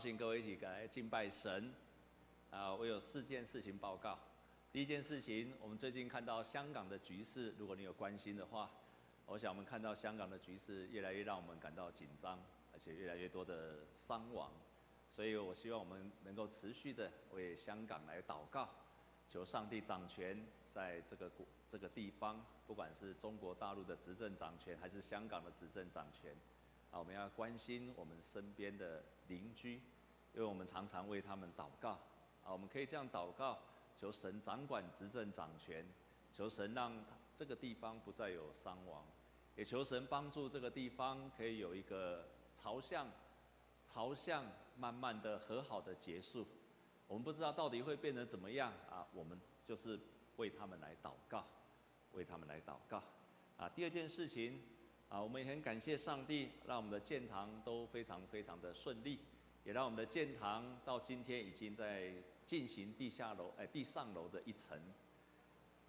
兴各位一起来敬拜神。啊，我有四件事情报告。第一件事情，我们最近看到香港的局势，如果你有关心的话，我想我们看到香港的局势越来越让我们感到紧张，而且越来越多的伤亡。所以我希望我们能够持续的为香港来祷告，求上帝掌权在这个国这个地方，不管是中国大陆的执政掌权，还是香港的执政掌权。啊，我们要关心我们身边的邻居，因为我们常常为他们祷告。啊，我们可以这样祷告：求神掌管执政掌权，求神让这个地方不再有伤亡，也求神帮助这个地方可以有一个朝向朝向慢慢的和好的结束。我们不知道到底会变得怎么样啊，我们就是为他们来祷告，为他们来祷告。啊，第二件事情。啊，我们也很感谢上帝，让我们的建堂都非常非常的顺利，也让我们的建堂到今天已经在进行地下楼，哎，地上楼的一层。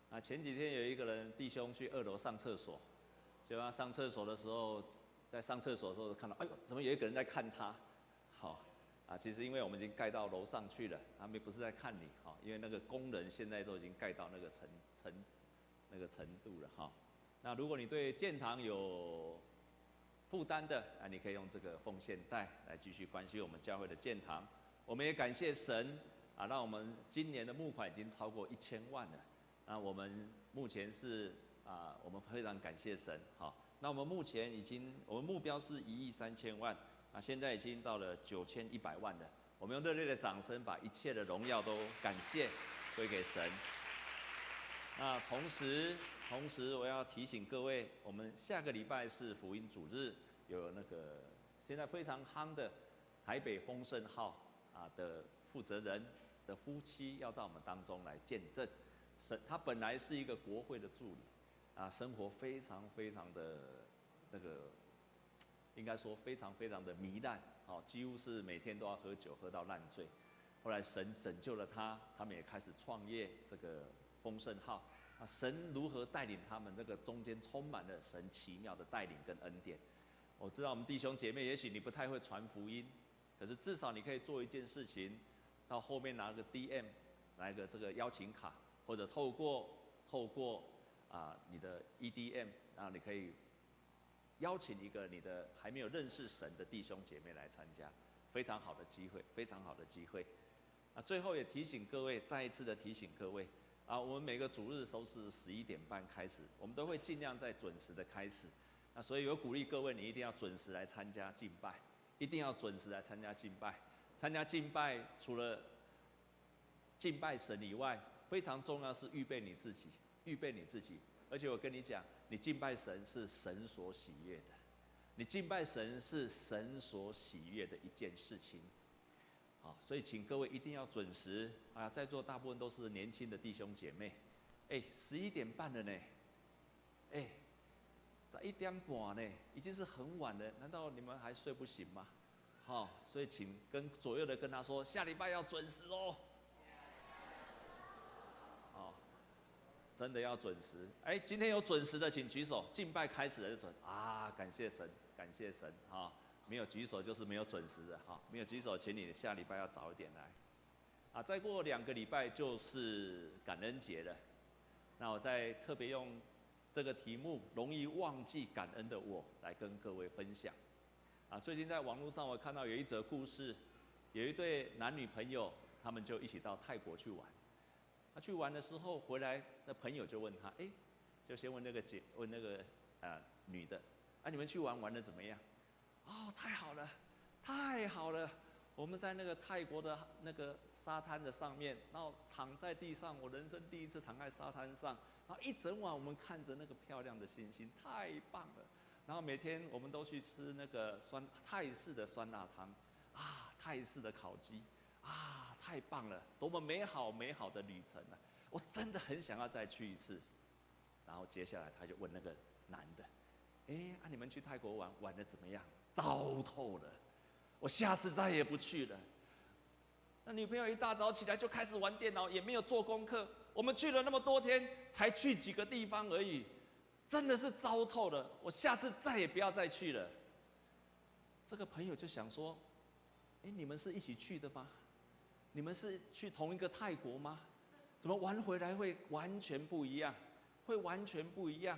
啊，前几天有一个人弟兄去二楼上厕所，结果他上厕所的时候，在上厕所的时候看到，哎呦，怎么有一个人在看他？好，啊，其实因为我们已经盖到楼上去了，他们不是在看你，哈，因为那个工人现在都已经盖到那个程程那个程度了，哈。那如果你对建堂有负担的，那你可以用这个奉献袋来继续关心我们教会的建堂。我们也感谢神啊，让我们今年的募款已经超过一千万了。那我们目前是啊，我们非常感谢神。好，那我们目前已经，我们目标是一亿三千万，啊，现在已经到了九千一百万了。我们用热烈的掌声，把一切的荣耀都感谢归给神。那同时。同时，我要提醒各位，我们下个礼拜是福音主日，有那个现在非常夯的台北丰盛号啊的负责人的夫妻要到我们当中来见证。神，他本来是一个国会的助理，啊，生活非常非常的那个，应该说非常非常的糜烂，哦，几乎是每天都要喝酒喝到烂醉。后来神拯救了他，他们也开始创业这个丰盛号。啊，神如何带领他们？这个中间充满了神奇妙的带领跟恩典。我知道我们弟兄姐妹，也许你不太会传福音，可是至少你可以做一件事情，到后面拿个 DM，来个这个邀请卡，或者透过透过啊你的 EDM，然后你可以邀请一个你的还没有认识神的弟兄姐妹来参加，非常好的机会，非常好的机会。啊，最后也提醒各位，再一次的提醒各位。啊，我们每个主日都是十一点半开始，我们都会尽量在准时的开始。那所以我鼓励各位，你一定要准时来参加敬拜，一定要准时来参加敬拜。参加敬拜除了敬拜神以外，非常重要是预备你自己，预备你自己。而且我跟你讲，你敬拜神是神所喜悦的，你敬拜神是神所喜悦的一件事情。好，所以请各位一定要准时啊！在座大部分都是年轻的弟兄姐妹，哎，十一点半了呢，哎，在一点半呢，已经是很晚了，难道你们还睡不醒吗？好，所以请跟左右的跟他说，下礼拜要准时哦。好，真的要准时。哎，今天有准时的请举手，敬拜开始了就准啊！感谢神，感谢神，好。没有举手就是没有准时的哈，没有举手，请你下礼拜要早一点来。啊，再过两个礼拜就是感恩节了，那我再特别用这个题目“容易忘记感恩的我”来跟各位分享。啊，最近在网络上我看到有一则故事，有一对男女朋友，他们就一起到泰国去玩。他去玩的时候回来，那朋友就问他，哎，就先问那个姐，问那个啊女的，啊你们去玩玩的怎么样？哦，太好了，太好了！我们在那个泰国的那个沙滩的上面，然后躺在地上，我人生第一次躺在沙滩上，然后一整晚我们看着那个漂亮的星星，太棒了。然后每天我们都去吃那个酸泰式的酸辣汤，啊，泰式的烤鸡，啊，太棒了，多么美好美好的旅程啊！我真的很想要再去一次。然后接下来他就问那个男的，哎，啊，你们去泰国玩玩的怎么样？糟透了，我下次再也不去了。那女朋友一大早起来就开始玩电脑，也没有做功课。我们去了那么多天，才去几个地方而已，真的是糟透了。我下次再也不要再去了。这个朋友就想说，哎，你们是一起去的吗？你们是去同一个泰国吗？怎么玩回来会完全不一样？会完全不一样。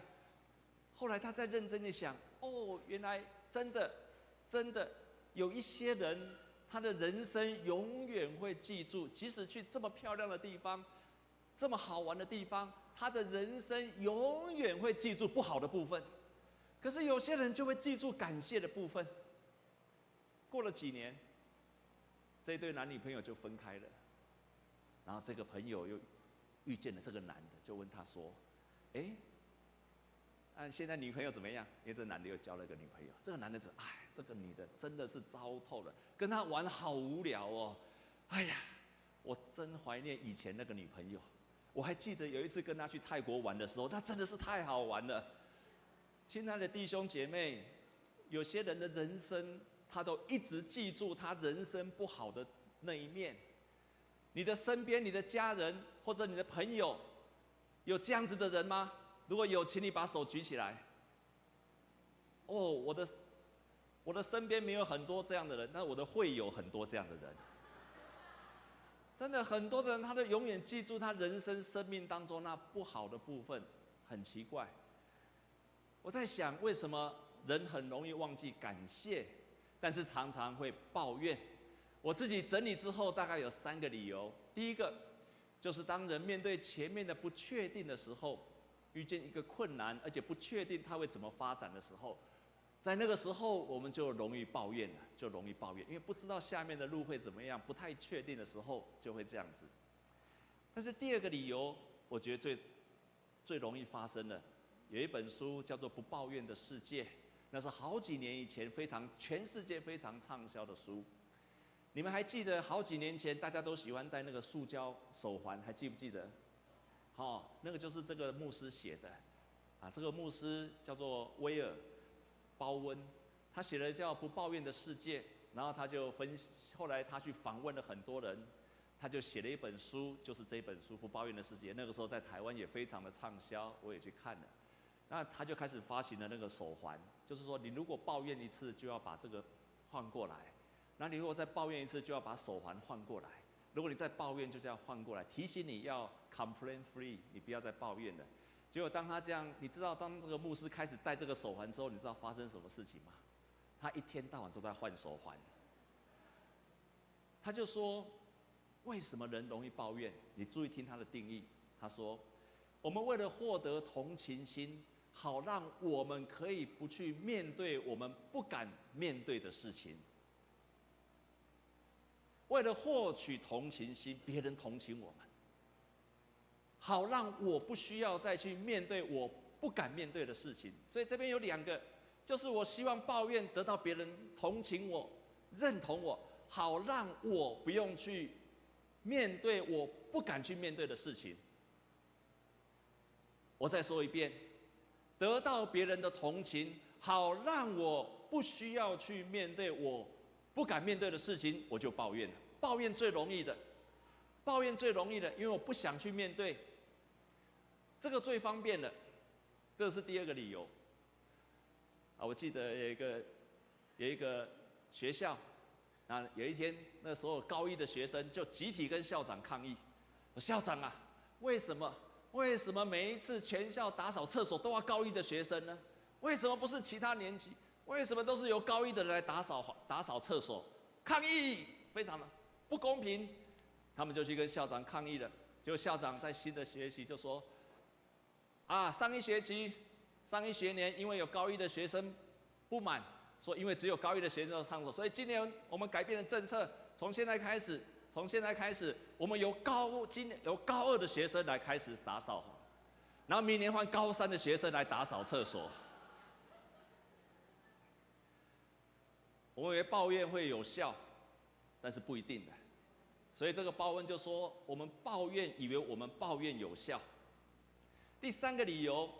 后来他再认真的想，哦，原来真的，真的有一些人，他的人生永远会记住，即使去这么漂亮的地方，这么好玩的地方，他的人生永远会记住不好的部分。可是有些人就会记住感谢的部分。过了几年，这对男女朋友就分开了，然后这个朋友又遇见了这个男的，就问他说：“哎。”啊，现在女朋友怎么样？因为这男的又交了一个女朋友。这个男的说：“哎，这个女的真的是糟透了，跟他玩好无聊哦。哎呀，我真怀念以前那个女朋友。我还记得有一次跟他去泰国玩的时候，那真的是太好玩了。亲爱的弟兄姐妹，有些人的人生，他都一直记住他人生不好的那一面。你的身边，你的家人或者你的朋友，有这样子的人吗？”如果有，请你把手举起来。哦，我的，我的身边没有很多这样的人，但我的会有很多这样的人。真的，很多的人，他都永远记住他人生生命当中那不好的部分，很奇怪。我在想，为什么人很容易忘记感谢，但是常常会抱怨？我自己整理之后，大概有三个理由。第一个，就是当人面对前面的不确定的时候。遇见一个困难，而且不确定它会怎么发展的时候，在那个时候我们就容易抱怨了，就容易抱怨，因为不知道下面的路会怎么样，不太确定的时候就会这样子。但是第二个理由，我觉得最最容易发生的，有一本书叫做《不抱怨的世界》，那是好几年以前非常全世界非常畅销的书。你们还记得好几年前大家都喜欢戴那个塑胶手环，还记不记得？哦，那个就是这个牧师写的，啊，这个牧师叫做威尔包温，他写了叫《不抱怨的世界》，然后他就分，后来他去访问了很多人，他就写了一本书，就是这本书《不抱怨的世界》。那个时候在台湾也非常的畅销，我也去看了。那他就开始发行了那个手环，就是说你如果抱怨一次，就要把这个换过来；那你如果再抱怨一次，就要把手环换过来。如果你再抱怨，就这样换过来，提醒你要 complain free，你不要再抱怨了。结果当他这样，你知道当这个牧师开始戴这个手环之后，你知道发生什么事情吗？他一天到晚都在换手环。他就说，为什么人容易抱怨？你注意听他的定义。他说，我们为了获得同情心，好让我们可以不去面对我们不敢面对的事情。为了获取同情心，别人同情我们，好让我不需要再去面对我不敢面对的事情。所以这边有两个，就是我希望抱怨得到别人同情我、认同我，好让我不用去面对我不敢去面对的事情。我再说一遍，得到别人的同情，好让我不需要去面对我不敢面对的事情，我就抱怨了。抱怨最容易的，抱怨最容易的，因为我不想去面对。这个最方便的，这是第二个理由。啊，我记得有一个有一个学校，啊，有一天那时候高一的学生就集体跟校长抗议，说校长啊，为什么为什么每一次全校打扫厕所都要高一的学生呢？为什么不是其他年级？为什么都是由高一的人来打扫打扫厕所？抗议，非常的。不公平，他们就去跟校长抗议了。结果校长在新的学习就说：“啊，上一学期、上一学年，因为有高一的学生不满，说因为只有高一的学生要上厕所，以今年我们改变了政策，从现在开始，从现在开始，我们由高今年由高二的学生来开始打扫，然后明年换高三的学生来打扫厕所。我以为抱怨会有效，但是不一定的。”所以这个报恩就说：“我们抱怨，以为我们抱怨有效。”第三个理由，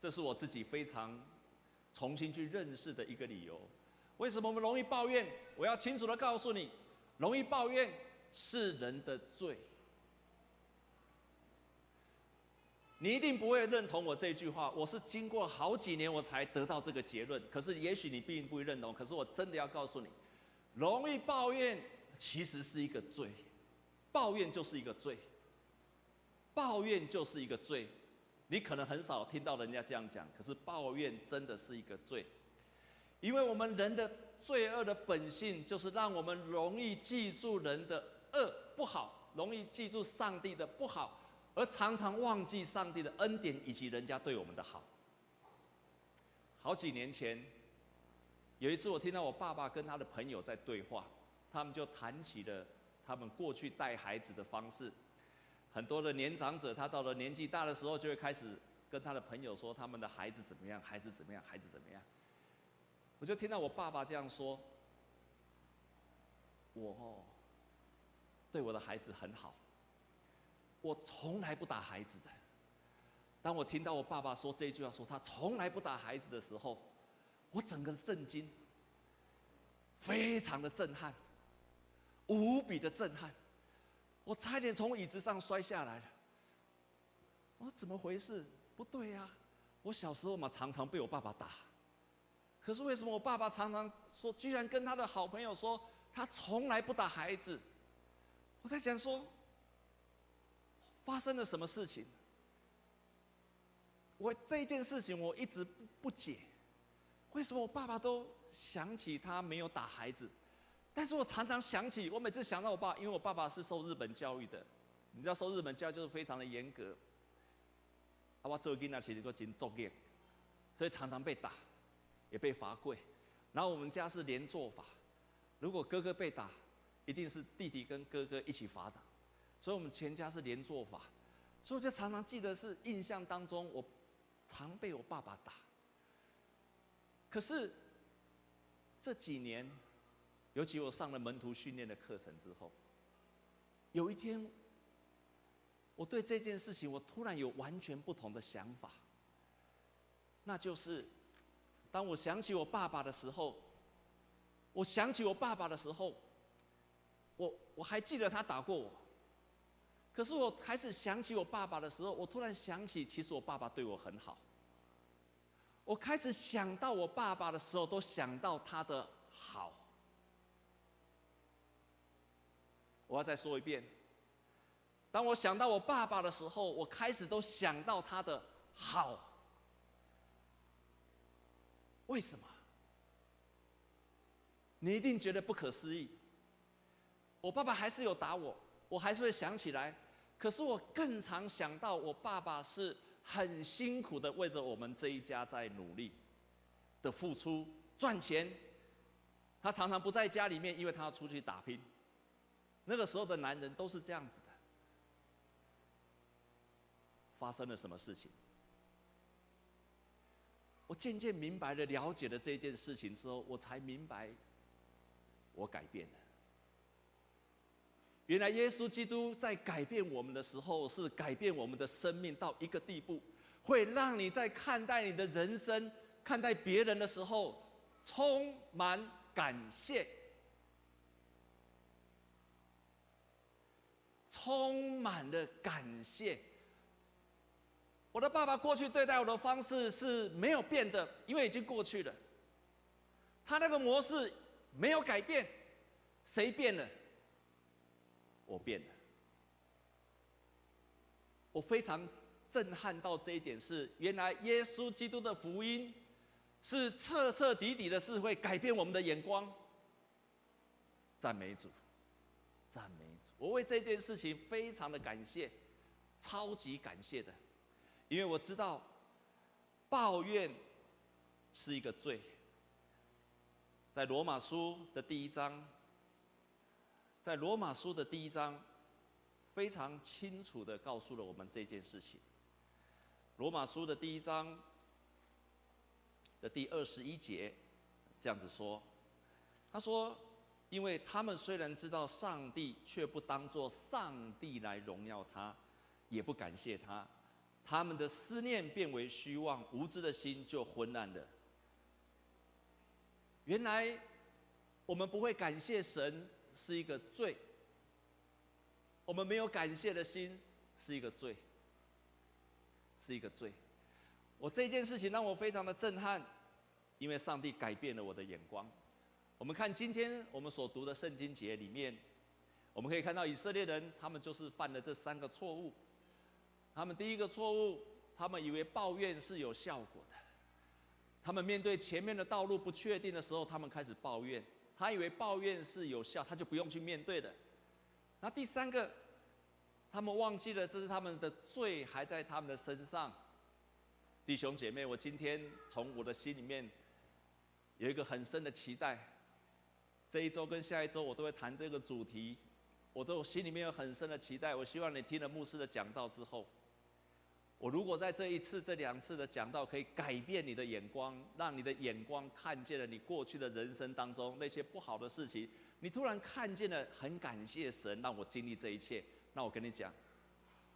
这是我自己非常重新去认识的一个理由。为什么我们容易抱怨？我要清楚的告诉你，容易抱怨是人的罪。你一定不会认同我这句话。我是经过好几年我才得到这个结论。可是也许你并不会认同。可是我真的要告诉你。容易抱怨其实是一个罪，抱怨就是一个罪，抱怨就是一个罪。你可能很少听到人家这样讲，可是抱怨真的是一个罪，因为我们人的罪恶的本性就是让我们容易记住人的恶不好，容易记住上帝的不好，而常常忘记上帝的恩典以及人家对我们的好。好几年前，有一次我听到我爸爸跟他的朋友在对话，他们就谈起了他们过去带孩子的方式。很多的年长者，他到了年纪大的时候，就会开始跟他的朋友说他们的孩子怎么样，孩子怎么样，孩子怎么样。我就听到我爸爸这样说：“我哦，对我的孩子很好，我从来不打孩子的。”当我听到我爸爸说这句话，说他从来不打孩子的时候，我整个震惊，非常的震撼，无比的震撼。我差点从椅子上摔下来了。我说怎么回事？不对呀！我小时候嘛，常常被我爸爸打。可是为什么我爸爸常常说，居然跟他的好朋友说，他从来不打孩子？我在想说，发生了什么事情？我这件事情我一直不解，为什么我爸爸都想起他没有打孩子？但是我常常想起，我每次想到我爸，因为我爸爸是受日本教育的，你知道受日本教育就是非常的严格。啊，我做囡仔其实都真作孽，所以常常被打，也被罚跪。然后我们家是连坐法，如果哥哥被打，一定是弟弟跟哥哥一起罚打，所以我们全家是连坐法。所以我就常常记得是印象当中，我常被我爸爸打。可是这几年。尤其我上了门徒训练的课程之后，有一天，我对这件事情我突然有完全不同的想法。那就是，当我想起我爸爸的时候，我想起我爸爸的时候，我我还记得他打过我。可是我开始想起我爸爸的时候，我突然想起，其实我爸爸对我很好。我开始想到我爸爸的时候，都想到他的好。我要再说一遍，当我想到我爸爸的时候，我开始都想到他的好。为什么？你一定觉得不可思议。我爸爸还是有打我，我还是会想起来。可是我更常想到，我爸爸是很辛苦的为着我们这一家在努力的付出赚钱。他常常不在家里面，因为他要出去打拼。那个时候的男人都是这样子的。发生了什么事情？我渐渐明白了，了解了这件事情之后，我才明白，我改变了。原来耶稣基督在改变我们的时候，是改变我们的生命到一个地步，会让你在看待你的人生、看待别人的时候，充满感谢。充满了感谢。我的爸爸过去对待我的方式是没有变的，因为已经过去了。他那个模式没有改变，谁变了？我变了。我非常震撼到这一点是，原来耶稣基督的福音是彻彻底底的，是会改变我们的眼光。赞美主，赞美。我为这件事情非常的感谢，超级感谢的，因为我知道抱怨是一个罪。在罗马书的第一章，在罗马书的第一章，非常清楚的告诉了我们这件事情。罗马书的第一章的第二十一节这样子说，他说。因为他们虽然知道上帝，却不当作上帝来荣耀他，也不感谢他，他们的思念变为虚妄，无知的心就昏暗了。原来我们不会感谢神是一个罪，我们没有感谢的心是一个罪，是一个罪。我这件事情让我非常的震撼，因为上帝改变了我的眼光。我们看今天我们所读的圣经节里面，我们可以看到以色列人他们就是犯了这三个错误。他们第一个错误，他们以为抱怨是有效果的。他们面对前面的道路不确定的时候，他们开始抱怨。他以为抱怨是有效，他就不用去面对的。那第三个，他们忘记了这是他们的罪还在他们的身上。弟兄姐妹，我今天从我的心里面有一个很深的期待。这一周跟下一周，我都会谈这个主题，我都心里面有很深的期待。我希望你听了牧师的讲道之后，我如果在这一次、这两次的讲道可以改变你的眼光，让你的眼光看见了你过去的人生当中那些不好的事情，你突然看见了，很感谢神让我经历这一切。那我跟你讲，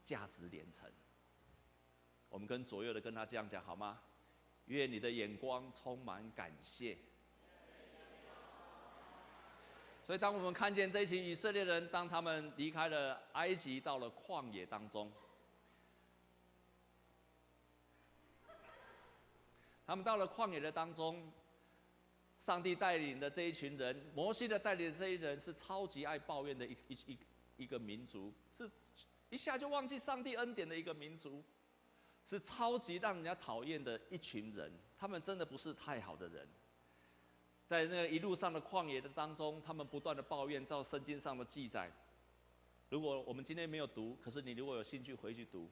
价值连城。我们跟左右的跟他这样讲好吗？愿你的眼光充满感谢。所以，当我们看见这群以色列人，当他们离开了埃及，到了旷野当中，他们到了旷野的当中，上帝带领的这一群人，摩西的带领的这一人，是超级爱抱怨的一一一一个民族，是一下就忘记上帝恩典的一个民族，是超级让人家讨厌的一群人，他们真的不是太好的人。在那一路上的旷野的当中，他们不断的抱怨，照圣经上的记载。如果我们今天没有读，可是你如果有兴趣回去读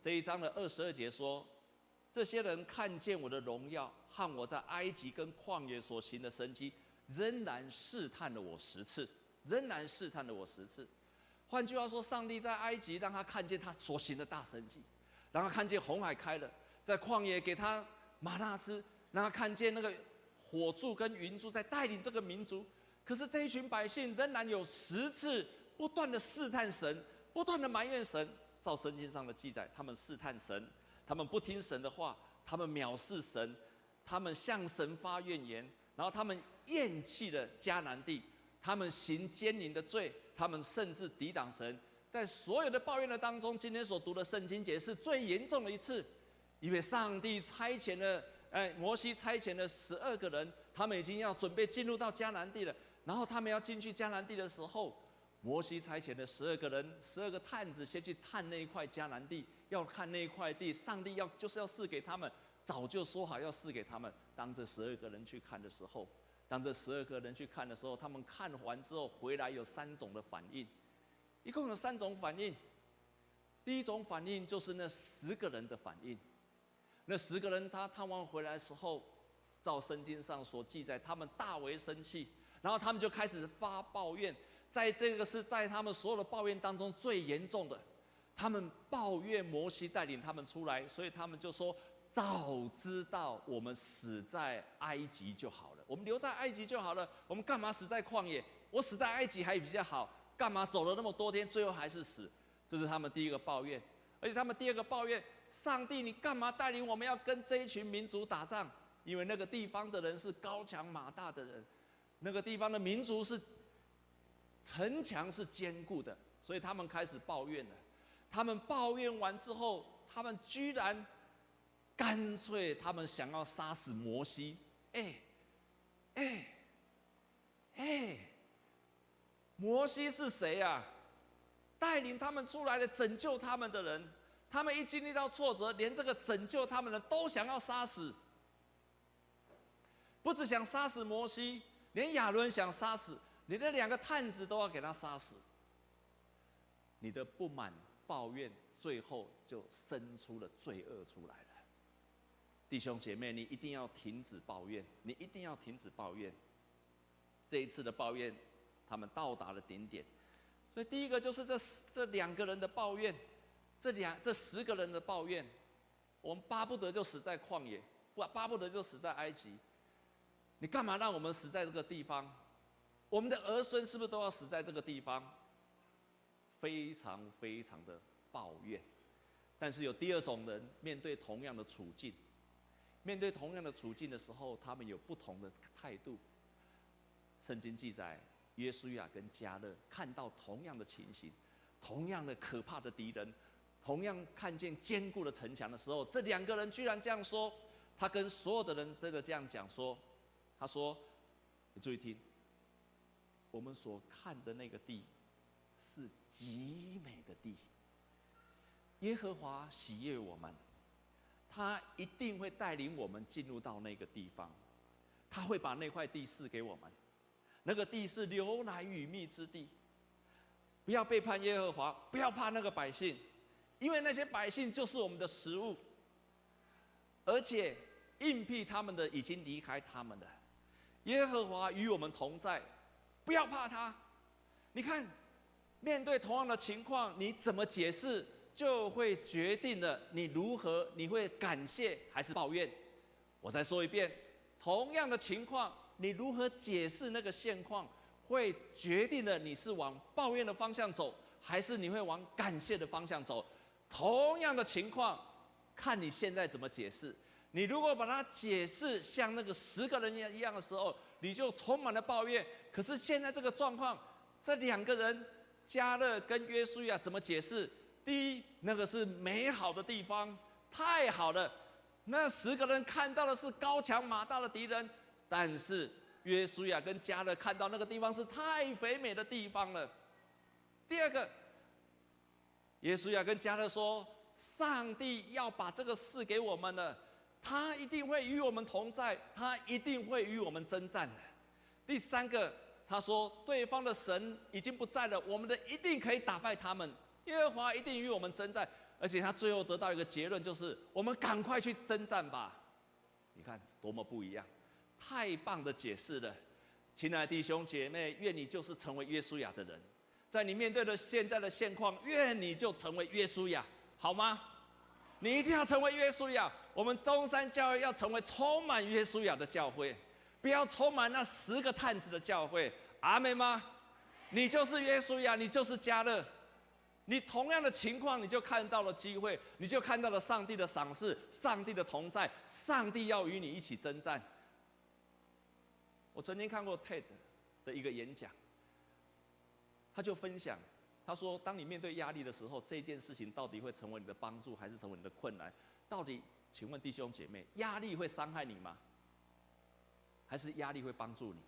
这一章的二十二节说，这些人看见我的荣耀和我在埃及跟旷野所行的神迹，仍然试探了我十次，仍然试探了我十次。换句话说，上帝在埃及让他看见他所行的大神迹，让他看见红海开了，在旷野给他吗哪吃，让他看见那个。火柱跟云柱在带领这个民族，可是这一群百姓仍然有十次不断的试探神，不断的埋怨神。照圣经上的记载，他们试探神，他们不听神的话，他们藐视神，他们向神发怨言，然后他们厌弃了迦南地，他们行奸淫的罪，他们甚至抵挡神。在所有的抱怨的当中，今天所读的圣经节是最严重的一次，因为上帝差遣了。哎，摩西差遣了十二个人，他们已经要准备进入到迦南地了。然后他们要进去迦南地的时候，摩西差遣了十二个人，十二个探子先去探那一块迦南地，要看那一块地，上帝要就是要赐给他们，早就说好要赐给他们。当这十二个人去看的时候，当这十二个人去看的时候，他们看完之后回来有三种的反应，一共有三种反应。第一种反应就是那十个人的反应。那十个人他探望回来的时候，照圣经上所记载，他们大为生气，然后他们就开始发抱怨，在这个是在他们所有的抱怨当中最严重的，他们抱怨摩西带领他们出来，所以他们就说：早知道我们死在埃及就好了，我们留在埃及就好了，我们干嘛死在旷野？我死在埃及还比较好，干嘛走了那么多天，最后还是死？这是他们第一个抱怨，而且他们第二个抱怨。上帝，你干嘛带领我们要跟这一群民族打仗？因为那个地方的人是高强马大的人，那个地方的民族是城墙是坚固的，所以他们开始抱怨了。他们抱怨完之后，他们居然干脆他们想要杀死摩西。哎，哎，哎，摩西是谁呀？带领他们出来的，拯救他们的人。他们一经历到挫折，连这个拯救他们的都想要杀死，不只想杀死摩西，连亚伦想杀死，你的两个探子都要给他杀死。你的不满抱怨，最后就生出了罪恶出来了。弟兄姐妹，你一定要停止抱怨，你一定要停止抱怨。这一次的抱怨，他们到达了顶点。所以第一个就是这这两个人的抱怨。这两这十个人的抱怨，我们巴不得就死在旷野，不巴不得就死在埃及。你干嘛让我们死在这个地方？我们的儿孙是不是都要死在这个地方？非常非常的抱怨。但是有第二种人，面对同样的处境，面对同样的处境的时候，他们有不同的态度。圣经记载，约书亚跟迦勒看到同样的情形，同样的可怕的敌人。同样看见坚固的城墙的时候，这两个人居然这样说。他跟所有的人这个这样讲说：“他说，你注意听，我们所看的那个地是极美的地。耶和华喜悦我们，他一定会带领我们进入到那个地方，他会把那块地赐给我们。那个地是牛奶与蜜之地。不要背叛耶和华，不要怕那个百姓，因为那些百姓就是我们的食物，而且应聘他们的已经离开他们了。耶和华与我们同在，不要怕他。你看，面对同样的情况，你怎么解释，就会决定了你如何，你会感谢还是抱怨。我再说一遍，同样的情况，你如何解释那个现况？会决定了你是往抱怨的方向走，还是你会往感谢的方向走。同样的情况，看你现在怎么解释。你如果把它解释像那个十个人一样一样的时候，你就充满了抱怨。可是现在这个状况，这两个人，加勒跟约书亚怎么解释？第一，那个是美好的地方，太好了。那十个人看到的是高强马大的敌人，但是。约书亚跟加勒看到那个地方是太肥美的地方了。第二个，耶稣亚跟迦勒说：“上帝要把这个事给我们了，他一定会与我们同在，他一定会与我们征战的。”第三个，他说：“对方的神已经不在了，我们的一定可以打败他们，耶和华一定与我们征战。”而且他最后得到一个结论，就是我们赶快去征战吧。你看多么不一样！太棒的解释了，亲爱的弟兄姐妹，愿你就是成为耶稣亚的人，在你面对的现在的现况，愿你就成为约书亚，好吗？你一定要成为约书亚。我们中山教会要成为充满约书亚的教会，不要充满那十个探子的教会。阿妹吗？你就是约书亚，你就是加勒，你同样的情况，你就看到了机会，你就看到了上帝的赏赐，上帝的同在，上帝要与你一起征战。我曾经看过 TED 的一个演讲，他就分享，他说：当你面对压力的时候，这件事情到底会成为你的帮助，还是成为你的困难？到底，请问弟兄姐妹，压力会伤害你吗？还是压力会帮助你？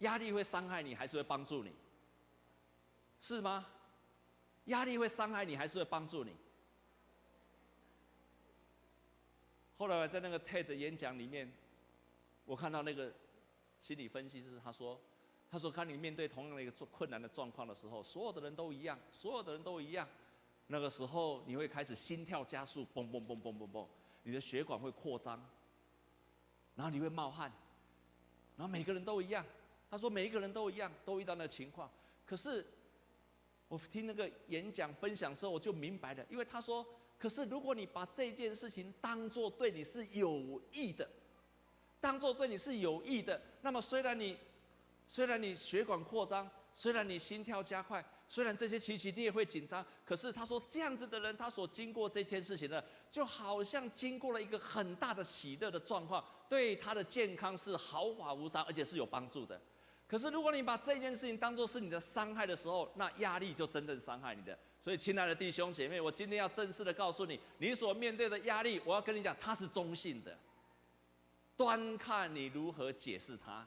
压力会伤害你，还是会帮助你？是吗？压力会伤害你，还是会帮助你？后来我在那个 TED 演讲里面。我看到那个心理分析师，他说：“他说，当你面对同样的一个困难的状况的时候，所有的人都一样，所有的人都一样。那个时候，你会开始心跳加速，嘣嘣嘣嘣嘣嘣，你的血管会扩张，然后你会冒汗，然后每个人都一样。他说，每一个人都一样，都遇到那情况。可是，我听那个演讲分享的时候，我就明白了，因为他说，可是如果你把这件事情当做对你是有益的。”当做对你是有益的，那么虽然你，虽然你血管扩张，虽然你心跳加快，虽然这些情形你也会紧张，可是他说这样子的人，他所经过这件事情呢，就好像经过了一个很大的喜乐的状况，对他的健康是毫发无伤，而且是有帮助的。可是如果你把这件事情当做是你的伤害的时候，那压力就真正伤害你的。所以，亲爱的弟兄姐妹，我今天要正式的告诉你，你所面对的压力，我要跟你讲，它是中性的。端看你如何解释它。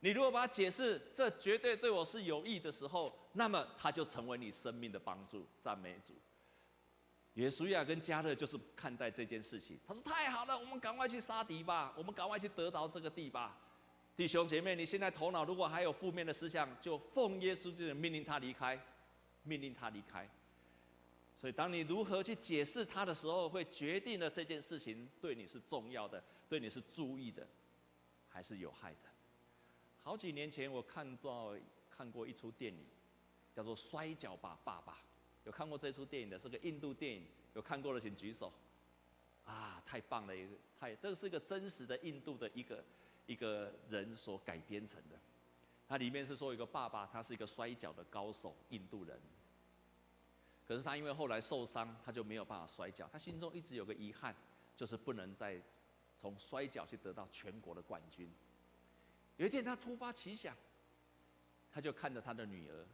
你如果把它解释，这绝对对我是有益的时候，那么它就成为你生命的帮助。赞美主。耶稣亚跟迦勒就是看待这件事情。他说：“太好了，我们赶快去杀敌吧，我们赶快去得到这个地吧。”弟兄姐妹，你现在头脑如果还有负面的思想，就奉耶稣基督命令他离开，命令他离开。所以，当你如何去解释他的时候，会决定了这件事情对你是重要的。对你是注意的，还是有害的？好几年前我看到看过一出电影，叫做《摔跤吧，爸爸》。有看过这出电影的，是个印度电影。有看过的请举手。啊，太棒了！一个太，这个是一个真实的印度的一个一个人所改编成的。它里面是说一个爸爸，他是一个摔跤的高手，印度人。可是他因为后来受伤，他就没有办法摔跤。他心中一直有个遗憾，就是不能再。从摔跤去得到全国的冠军。有一天，他突发奇想，他就看着他的女儿，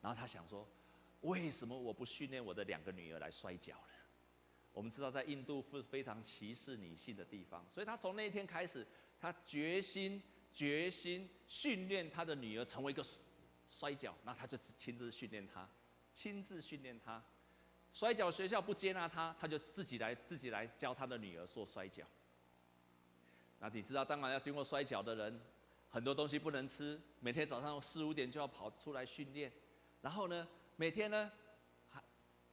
然后他想说：“为什么我不训练我的两个女儿来摔跤呢？”我们知道，在印度是非常歧视女性的地方，所以他从那一天开始，他决心决心训练他的女儿成为一个摔跤，那他就亲自训练她，亲自训练她。摔跤学校不接纳他，他就自己来自己来教他的女儿做摔跤。那你知道，当然要经过摔跤的人，很多东西不能吃，每天早上四五点就要跑出来训练。然后呢，每天呢，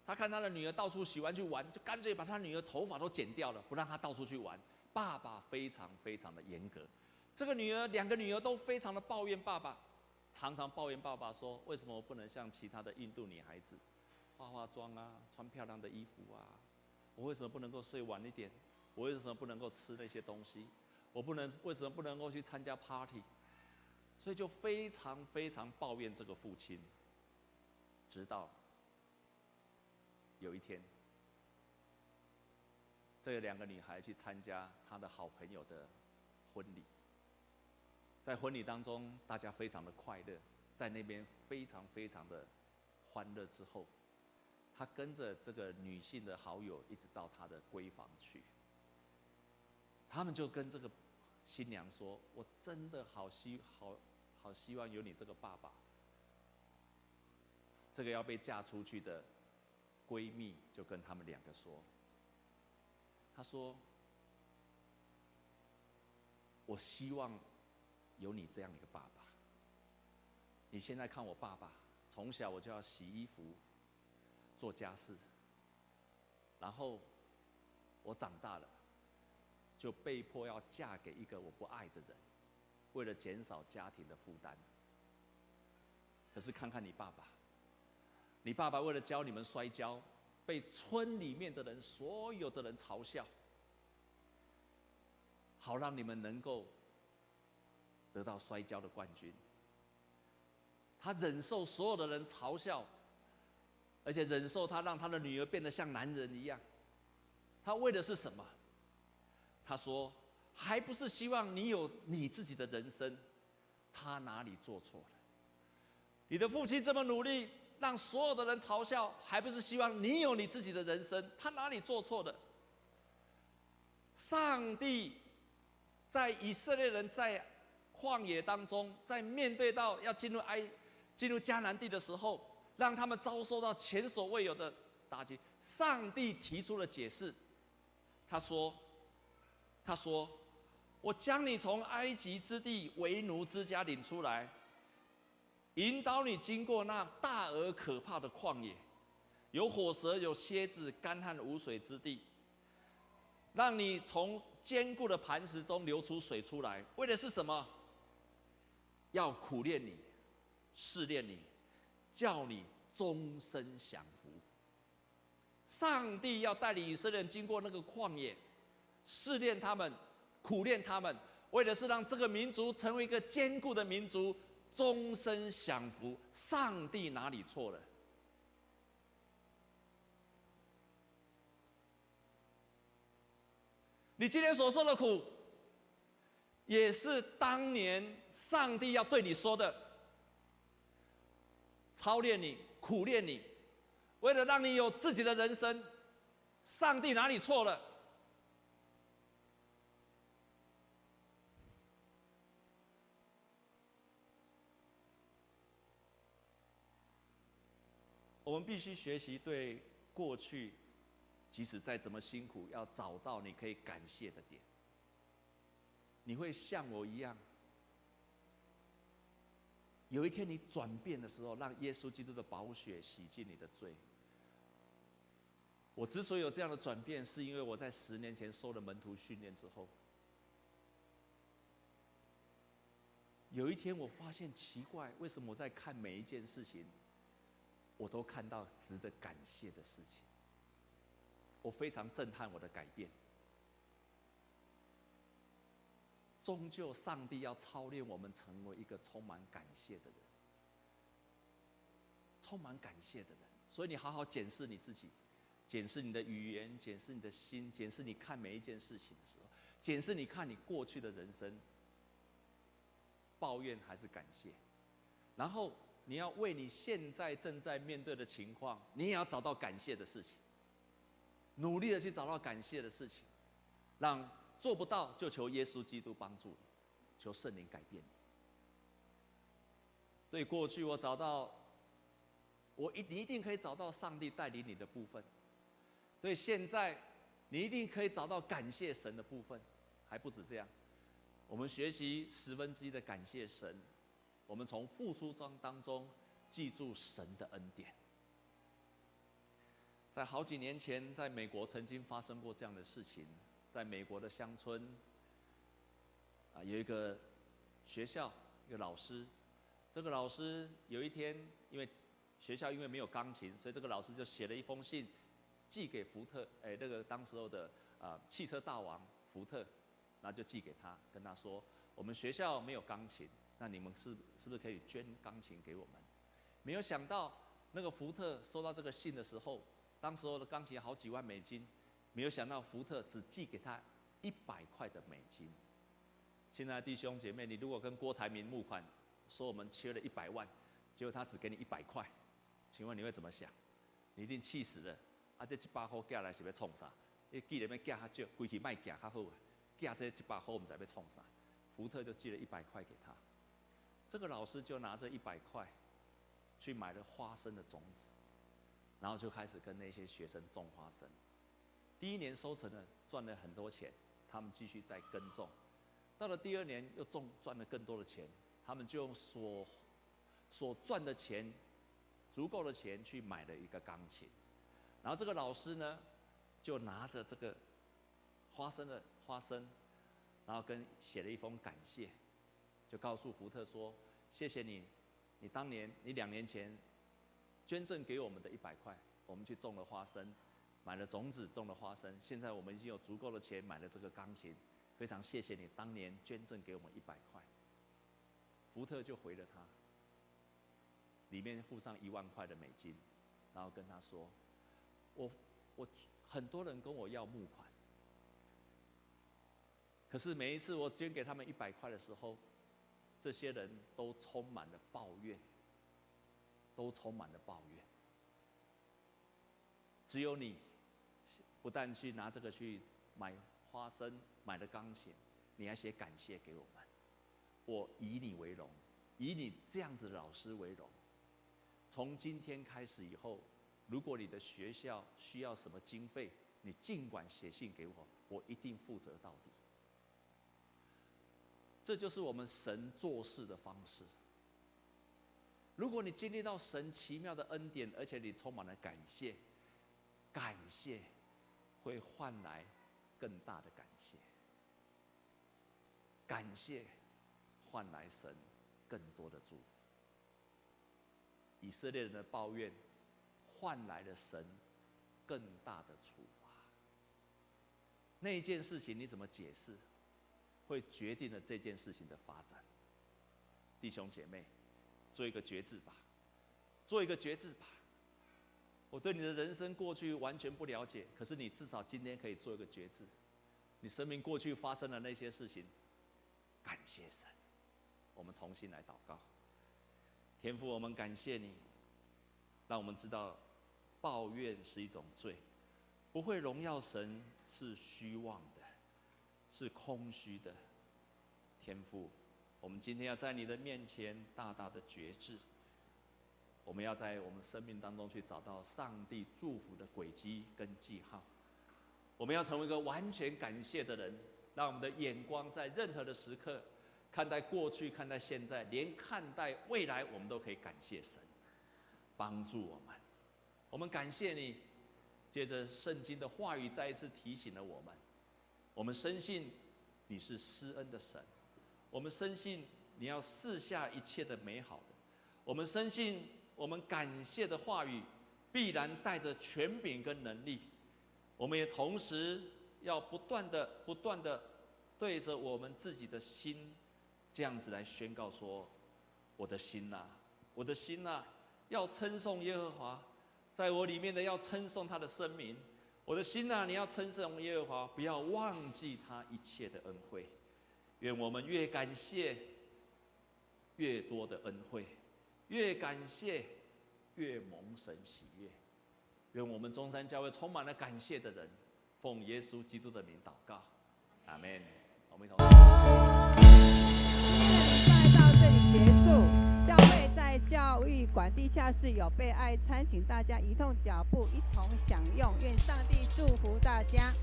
他看他的女儿到处喜欢去玩，就干脆把他女儿头发都剪掉了，不让她到处去玩。爸爸非常非常的严格，这个女儿两个女儿都非常的抱怨爸爸，常常抱怨爸爸说：为什么我不能像其他的印度女孩子，化化妆啊，穿漂亮的衣服啊？我为什么不能够睡晚一点？我为什么不能够吃那些东西？我不能为什么不能够去参加 party？所以就非常非常抱怨这个父亲。直到有一天，这两个女孩去参加她的好朋友的婚礼，在婚礼当中，大家非常的快乐，在那边非常非常的欢乐之后，她跟着这个女性的好友一直到她的闺房去，他们就跟这个新娘说：“我真的好希好好希望有你这个爸爸。”这个要被嫁出去的闺蜜就跟他们两个说：“她说，我希望有你这样一个爸爸。你现在看我爸爸，从小我就要洗衣服、做家事，然后我长大了，就被迫要嫁给一个我不爱的人，为了减少家庭的负担。可是看看你爸爸。”你爸爸为了教你们摔跤，被村里面的人所有的人嘲笑，好让你们能够得到摔跤的冠军。他忍受所有的人嘲笑，而且忍受他让他的女儿变得像男人一样。他为的是什么？他说：“还不是希望你有你自己的人生。”他哪里做错了？你的父亲这么努力。让所有的人嘲笑，还不是希望你有你自己的人生？他哪里做错了？上帝在以色列人在旷野当中，在面对到要进入埃、进入迦南地的时候，让他们遭受到前所未有的打击。上帝提出了解释，他说：“他说，我将你从埃及之地为奴之家领出来。”引导你经过那大而可怕的旷野，有火蛇、有蝎子、干旱无水之地，让你从坚固的磐石中流出水出来，为的是什么？要苦练你，试炼你，叫你终身享福。上帝要带领以色列人经过那个旷野，试炼他们，苦练他们，为的是让这个民族成为一个坚固的民族。终身享福，上帝哪里错了？你今天所受的苦，也是当年上帝要对你说的，操练你，苦练你，为了让你有自己的人生，上帝哪里错了？我们必须学习对过去，即使再怎么辛苦，要找到你可以感谢的点。你会像我一样，有一天你转变的时候，让耶稣基督的宝血洗净你的罪。我之所以有这样的转变，是因为我在十年前受了门徒训练之后，有一天我发现奇怪，为什么我在看每一件事情，我都看到值得感谢的事情，我非常震撼我的改变。终究，上帝要操练我们成为一个充满感谢的人，充满感谢的人。所以，你好好检视你自己，检视你的语言，检视你的心，检视你看每一件事情的时候，检视你看你过去的人生，抱怨还是感谢，然后。你要为你现在正在面对的情况，你也要找到感谢的事情，努力的去找到感谢的事情，让做不到就求耶稣基督帮助你。求圣灵改变你。对过去我找到，我一你一定可以找到上帝带领你的部分。对现在，你一定可以找到感谢神的部分，还不止这样。我们学习十分之一的感谢神，我们从付出中当中记住神的恩典。在好几年前，在美国曾经发生过这样的事情，在美国的乡村，啊，有一个学校，一个老师，这个老师有一天，因为学校因为没有钢琴，所以这个老师就写了一封信，寄给福特，哎，那个当时候的啊汽车大王福特。那就寄给他，跟他说：“我们学校没有钢琴，那你们是是不是可以捐钢琴给我们？”没有想到，那个福特收到这个信的时候，当时候的钢琴好几万美金，没有想到福特只寄给他一百块的美金。亲爱的弟兄姐妹，你如果跟郭台铭募款，说我们缺了一百万，结果他只给你一百块，请问你会怎么想？你一定气死了！啊，这一百块寄来是要创啥？你寄了要寄较少，归去卖寄较好。寄这一百块，我们才被冲上。福特就寄了一百块给他，这个老师就拿着一百块，去买了花生的种子，然后就开始跟那些学生种花生。第一年收成了，赚了很多钱，他们继续再耕种。到了第二年又种赚了更多的钱，他们就用所所赚的钱，足够的钱去买了一个钢琴。然后这个老师呢，就拿着这个花生的。花生，然后跟写了一封感谢，就告诉福特说：“谢谢你，你当年你两年前捐赠给我们的一百块，我们去种了花生，买了种子种了花生，现在我们已经有足够的钱买了这个钢琴，非常谢谢你当年捐赠给我们一百块。”福特就回了他，里面附上一万块的美金，然后跟他说：“我我很多人跟我要募款。”可是每一次我捐给他们一百块的时候，这些人都充满了抱怨，都充满了抱怨。只有你，不但去拿这个去买花生，买了钢琴，你还写感谢给我们。我以你为荣，以你这样子的老师为荣。从今天开始以后，如果你的学校需要什么经费，你尽管写信给我，我一定负责到底。这就是我们神做事的方式。如果你经历到神奇妙的恩典，而且你充满了感谢，感谢会换来更大的感谢，感谢换来神更多的祝福。以色列人的抱怨换来了神更大的处罚。那一件事情你怎么解释？会决定了这件事情的发展。弟兄姐妹，做一个决志吧，做一个决志吧。我对你的人生过去完全不了解，可是你至少今天可以做一个决志。你生命过去发生的那些事情，感谢神。我们同心来祷告。天父，我们感谢你，让我们知道抱怨是一种罪，不会荣耀神是虚妄。是空虚的，天父，我们今天要在你的面前大大的觉知。我们要在我们生命当中去找到上帝祝福的轨迹跟记号。我们要成为一个完全感谢的人，让我们的眼光在任何的时刻，看待过去，看待现在，连看待未来，我们都可以感谢神，帮助我们。我们感谢你，借着圣经的话语再一次提醒了我们。我们深信你是施恩的神，我们深信你要赐下一切的美好的，我们深信我们感谢的话语必然带着权柄跟能力，我们也同时要不断的、不断的对着我们自己的心，这样子来宣告说：我的心呐，我的心呐，要称颂耶和华，在我里面的要称颂他的圣名。我的心呐，你要称颂耶和华，不要忘记他一切的恩惠。愿我们越感谢，越多的恩惠；越感谢，越蒙神喜悦。愿我们中山教会充满了感谢的人，奉耶稣基督的名祷告，阿门。我们一同。里结束。教在教育馆地下室有备爱餐，请大家移动脚步，一同享用。愿上帝祝福大家。